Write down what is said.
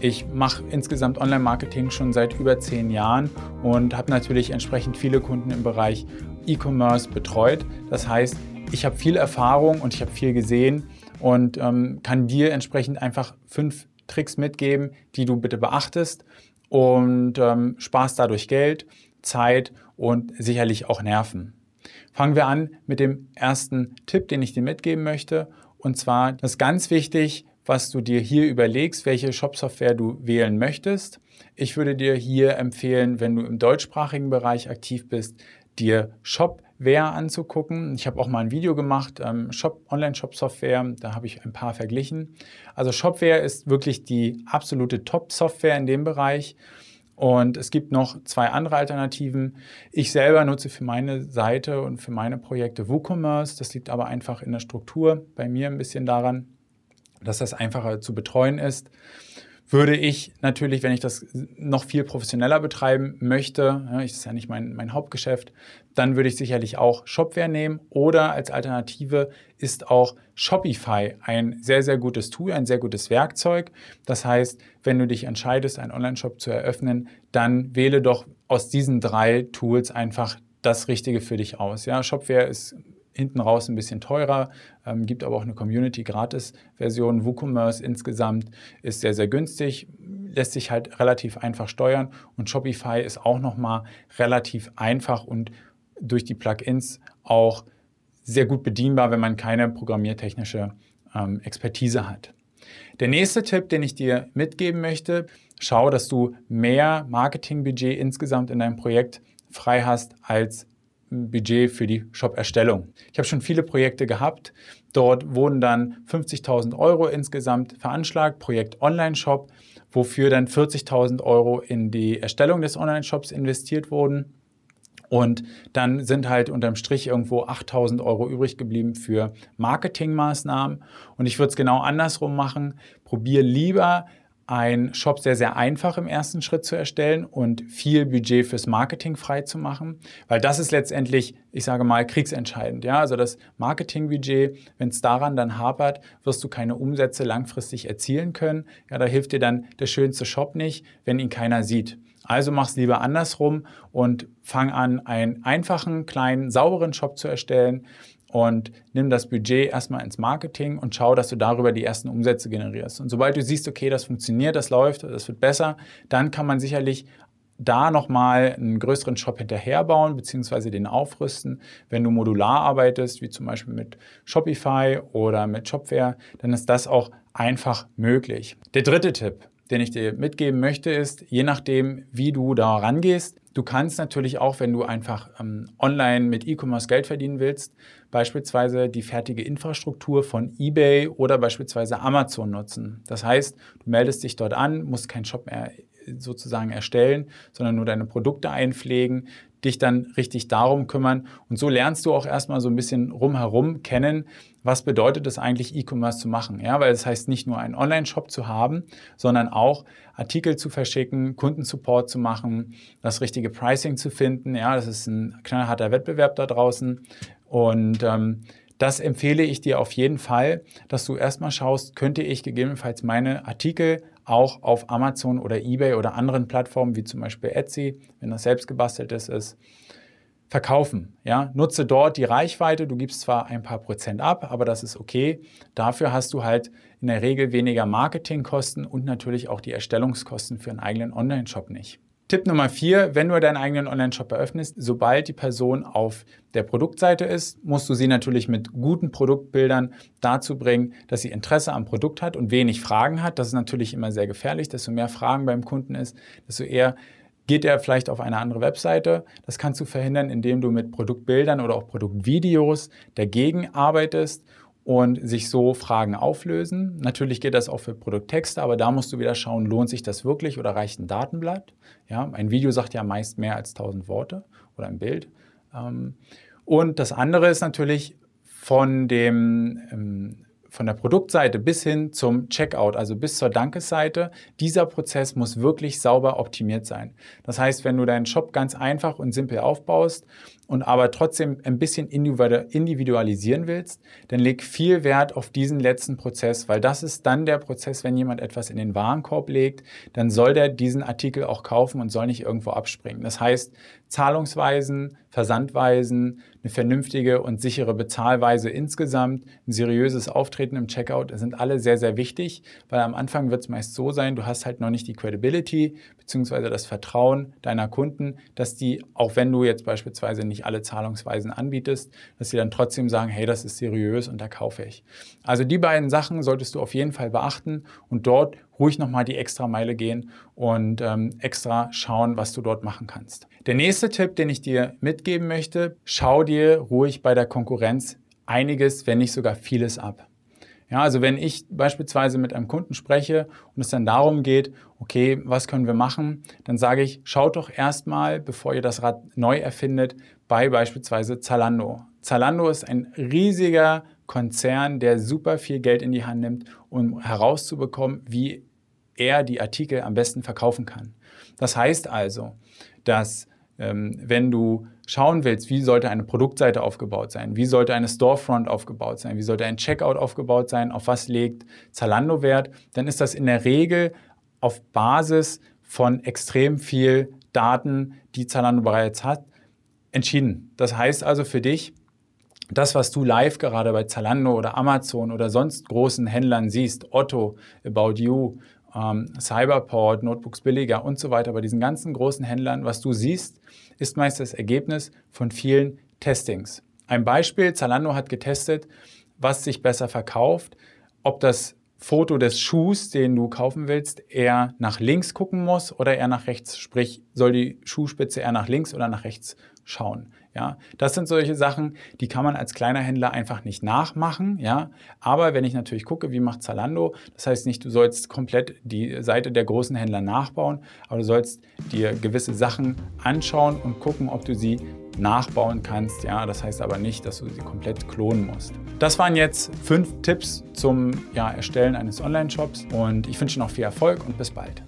Ich mache insgesamt Online-Marketing schon seit über zehn Jahren und habe natürlich entsprechend viele Kunden im Bereich E-Commerce betreut. Das heißt, ich habe viel Erfahrung und ich habe viel gesehen und ähm, kann dir entsprechend einfach fünf Tricks mitgeben, die du bitte beachtest und ähm, sparst dadurch Geld, Zeit und sicherlich auch Nerven. Fangen wir an mit dem ersten Tipp, den ich dir mitgeben möchte. Und zwar, das ist ganz wichtig, was du dir hier überlegst, welche Shop-Software du wählen möchtest. Ich würde dir hier empfehlen, wenn du im deutschsprachigen Bereich aktiv bist, dir Shopware anzugucken. Ich habe auch mal ein Video gemacht, ähm, Shop, Online-Shop-Software, da habe ich ein paar verglichen. Also Shopware ist wirklich die absolute Top-Software in dem Bereich. Und es gibt noch zwei andere Alternativen. Ich selber nutze für meine Seite und für meine Projekte WooCommerce. Das liegt aber einfach in der Struktur bei mir ein bisschen daran dass das einfacher zu betreuen ist. Würde ich natürlich, wenn ich das noch viel professioneller betreiben möchte, das ist ja nicht mein, mein Hauptgeschäft, dann würde ich sicherlich auch Shopware nehmen oder als Alternative ist auch Shopify ein sehr, sehr gutes Tool, ein sehr gutes Werkzeug. Das heißt, wenn du dich entscheidest, einen Online-Shop zu eröffnen, dann wähle doch aus diesen drei Tools einfach das Richtige für dich aus. Ja, Shopware ist hinten raus ein bisschen teurer, ähm, gibt aber auch eine Community-Gratis-Version. WooCommerce insgesamt ist sehr, sehr günstig, lässt sich halt relativ einfach steuern und Shopify ist auch nochmal relativ einfach und durch die Plugins auch sehr gut bedienbar, wenn man keine programmiertechnische ähm, Expertise hat. Der nächste Tipp, den ich dir mitgeben möchte, schau, dass du mehr Marketingbudget insgesamt in deinem Projekt frei hast als Budget für die Shop-Erstellung. Ich habe schon viele Projekte gehabt. Dort wurden dann 50.000 Euro insgesamt veranschlagt, Projekt Online-Shop, wofür dann 40.000 Euro in die Erstellung des Online-Shops investiert wurden. Und dann sind halt unterm Strich irgendwo 8000 Euro übrig geblieben für Marketingmaßnahmen. Und ich würde es genau andersrum machen. Probier lieber einen Shop sehr, sehr einfach im ersten Schritt zu erstellen und viel Budget fürs Marketing frei zu machen, weil das ist letztendlich, ich sage mal, kriegsentscheidend. Ja, also das Marketingbudget, wenn es daran dann hapert, wirst du keine Umsätze langfristig erzielen können. Ja, da hilft dir dann der schönste Shop nicht, wenn ihn keiner sieht. Also mach es lieber andersrum und fang an, einen einfachen, kleinen, sauberen Shop zu erstellen, und nimm das Budget erstmal ins Marketing und schau, dass du darüber die ersten Umsätze generierst. Und sobald du siehst, okay, das funktioniert, das läuft, das wird besser, dann kann man sicherlich da nochmal einen größeren Shop hinterherbauen, beziehungsweise den aufrüsten. Wenn du modular arbeitest, wie zum Beispiel mit Shopify oder mit Shopware, dann ist das auch einfach möglich. Der dritte Tipp, den ich dir mitgeben möchte, ist, je nachdem, wie du da rangehst, du kannst natürlich auch, wenn du einfach ähm, online mit E-Commerce Geld verdienen willst, beispielsweise die fertige Infrastruktur von eBay oder beispielsweise Amazon nutzen. Das heißt, du meldest dich dort an, musst keinen Shop mehr sozusagen erstellen, sondern nur deine Produkte einpflegen, dich dann richtig darum kümmern. Und so lernst du auch erstmal so ein bisschen rumherum kennen, was bedeutet es eigentlich, E-Commerce zu machen. Ja, weil das heißt nicht nur einen Online-Shop zu haben, sondern auch Artikel zu verschicken, Kundensupport zu machen, das richtige Pricing zu finden. Ja, das ist ein knallharter Wettbewerb da draußen. Und ähm, das empfehle ich dir auf jeden Fall, dass du erstmal schaust, könnte ich gegebenenfalls meine Artikel auch auf Amazon oder eBay oder anderen Plattformen wie zum Beispiel Etsy, wenn das selbst gebasteltes ist, verkaufen. Ja? Nutze dort die Reichweite. Du gibst zwar ein paar Prozent ab, aber das ist okay. Dafür hast du halt in der Regel weniger Marketingkosten und natürlich auch die Erstellungskosten für einen eigenen Online-Shop nicht. Tipp Nummer vier, wenn du deinen eigenen Online-Shop eröffnest, sobald die Person auf der Produktseite ist, musst du sie natürlich mit guten Produktbildern dazu bringen, dass sie Interesse am Produkt hat und wenig Fragen hat. Das ist natürlich immer sehr gefährlich. Desto mehr Fragen beim Kunden ist, desto eher geht er vielleicht auf eine andere Webseite. Das kannst du verhindern, indem du mit Produktbildern oder auch Produktvideos dagegen arbeitest und sich so Fragen auflösen. Natürlich geht das auch für Produkttexte, aber da musst du wieder schauen, lohnt sich das wirklich oder reicht ein Datenblatt? Ja, ein Video sagt ja meist mehr als 1000 Worte oder ein Bild. Ähm, und das andere ist natürlich von dem ähm, von der Produktseite bis hin zum Checkout, also bis zur Dankesseite, dieser Prozess muss wirklich sauber optimiert sein. Das heißt, wenn du deinen Shop ganz einfach und simpel aufbaust und aber trotzdem ein bisschen individualisieren willst, dann leg viel Wert auf diesen letzten Prozess, weil das ist dann der Prozess, wenn jemand etwas in den Warenkorb legt, dann soll der diesen Artikel auch kaufen und soll nicht irgendwo abspringen. Das heißt, Zahlungsweisen, Versandweisen, eine vernünftige und sichere Bezahlweise insgesamt, ein seriöses Auftreten im Checkout sind alle sehr, sehr wichtig, weil am Anfang wird es meist so sein, du hast halt noch nicht die Credibility bzw. das Vertrauen deiner Kunden, dass die, auch wenn du jetzt beispielsweise nicht alle Zahlungsweisen anbietest, dass sie dann trotzdem sagen, hey, das ist seriös und da kaufe ich. Also die beiden Sachen solltest du auf jeden Fall beachten und dort ruhig nochmal die extra Meile gehen und ähm, extra schauen, was du dort machen kannst. Der nächste Tipp, den ich dir mitgeben möchte, schau dir ruhig bei der Konkurrenz einiges, wenn nicht sogar vieles ab. Ja, also wenn ich beispielsweise mit einem Kunden spreche und es dann darum geht, okay, was können wir machen, dann sage ich, schaut doch erstmal, bevor ihr das Rad neu erfindet, bei beispielsweise Zalando. Zalando ist ein riesiger Konzern, der super viel Geld in die Hand nimmt, um herauszubekommen, wie er die Artikel am besten verkaufen kann. Das heißt also, dass ähm, wenn du schauen willst, wie sollte eine Produktseite aufgebaut sein, wie sollte eine Storefront aufgebaut sein, wie sollte ein Checkout aufgebaut sein, auf was legt Zalando Wert, dann ist das in der Regel auf Basis von extrem viel Daten, die Zalando bereits hat, entschieden. Das heißt also für dich, das, was du live gerade bei Zalando oder Amazon oder sonst großen Händlern siehst, Otto, About You, ähm, Cyberport, Notebooks billiger und so weiter, bei diesen ganzen großen Händlern, was du siehst, ist meist das Ergebnis von vielen Testings. Ein Beispiel, Zalando hat getestet, was sich besser verkauft, ob das Foto des Schuhs, den du kaufen willst, eher nach links gucken muss oder eher nach rechts. Sprich, soll die Schuhspitze eher nach links oder nach rechts schauen. Ja, das sind solche Sachen, die kann man als kleiner Händler einfach nicht nachmachen. Ja, aber wenn ich natürlich gucke, wie macht Zalando, das heißt nicht, du sollst komplett die Seite der großen Händler nachbauen, aber du sollst dir gewisse Sachen anschauen und gucken, ob du sie nachbauen kannst. Ja, das heißt aber nicht, dass du sie komplett klonen musst. Das waren jetzt fünf Tipps zum ja, Erstellen eines Online-Shops und ich wünsche noch viel Erfolg und bis bald.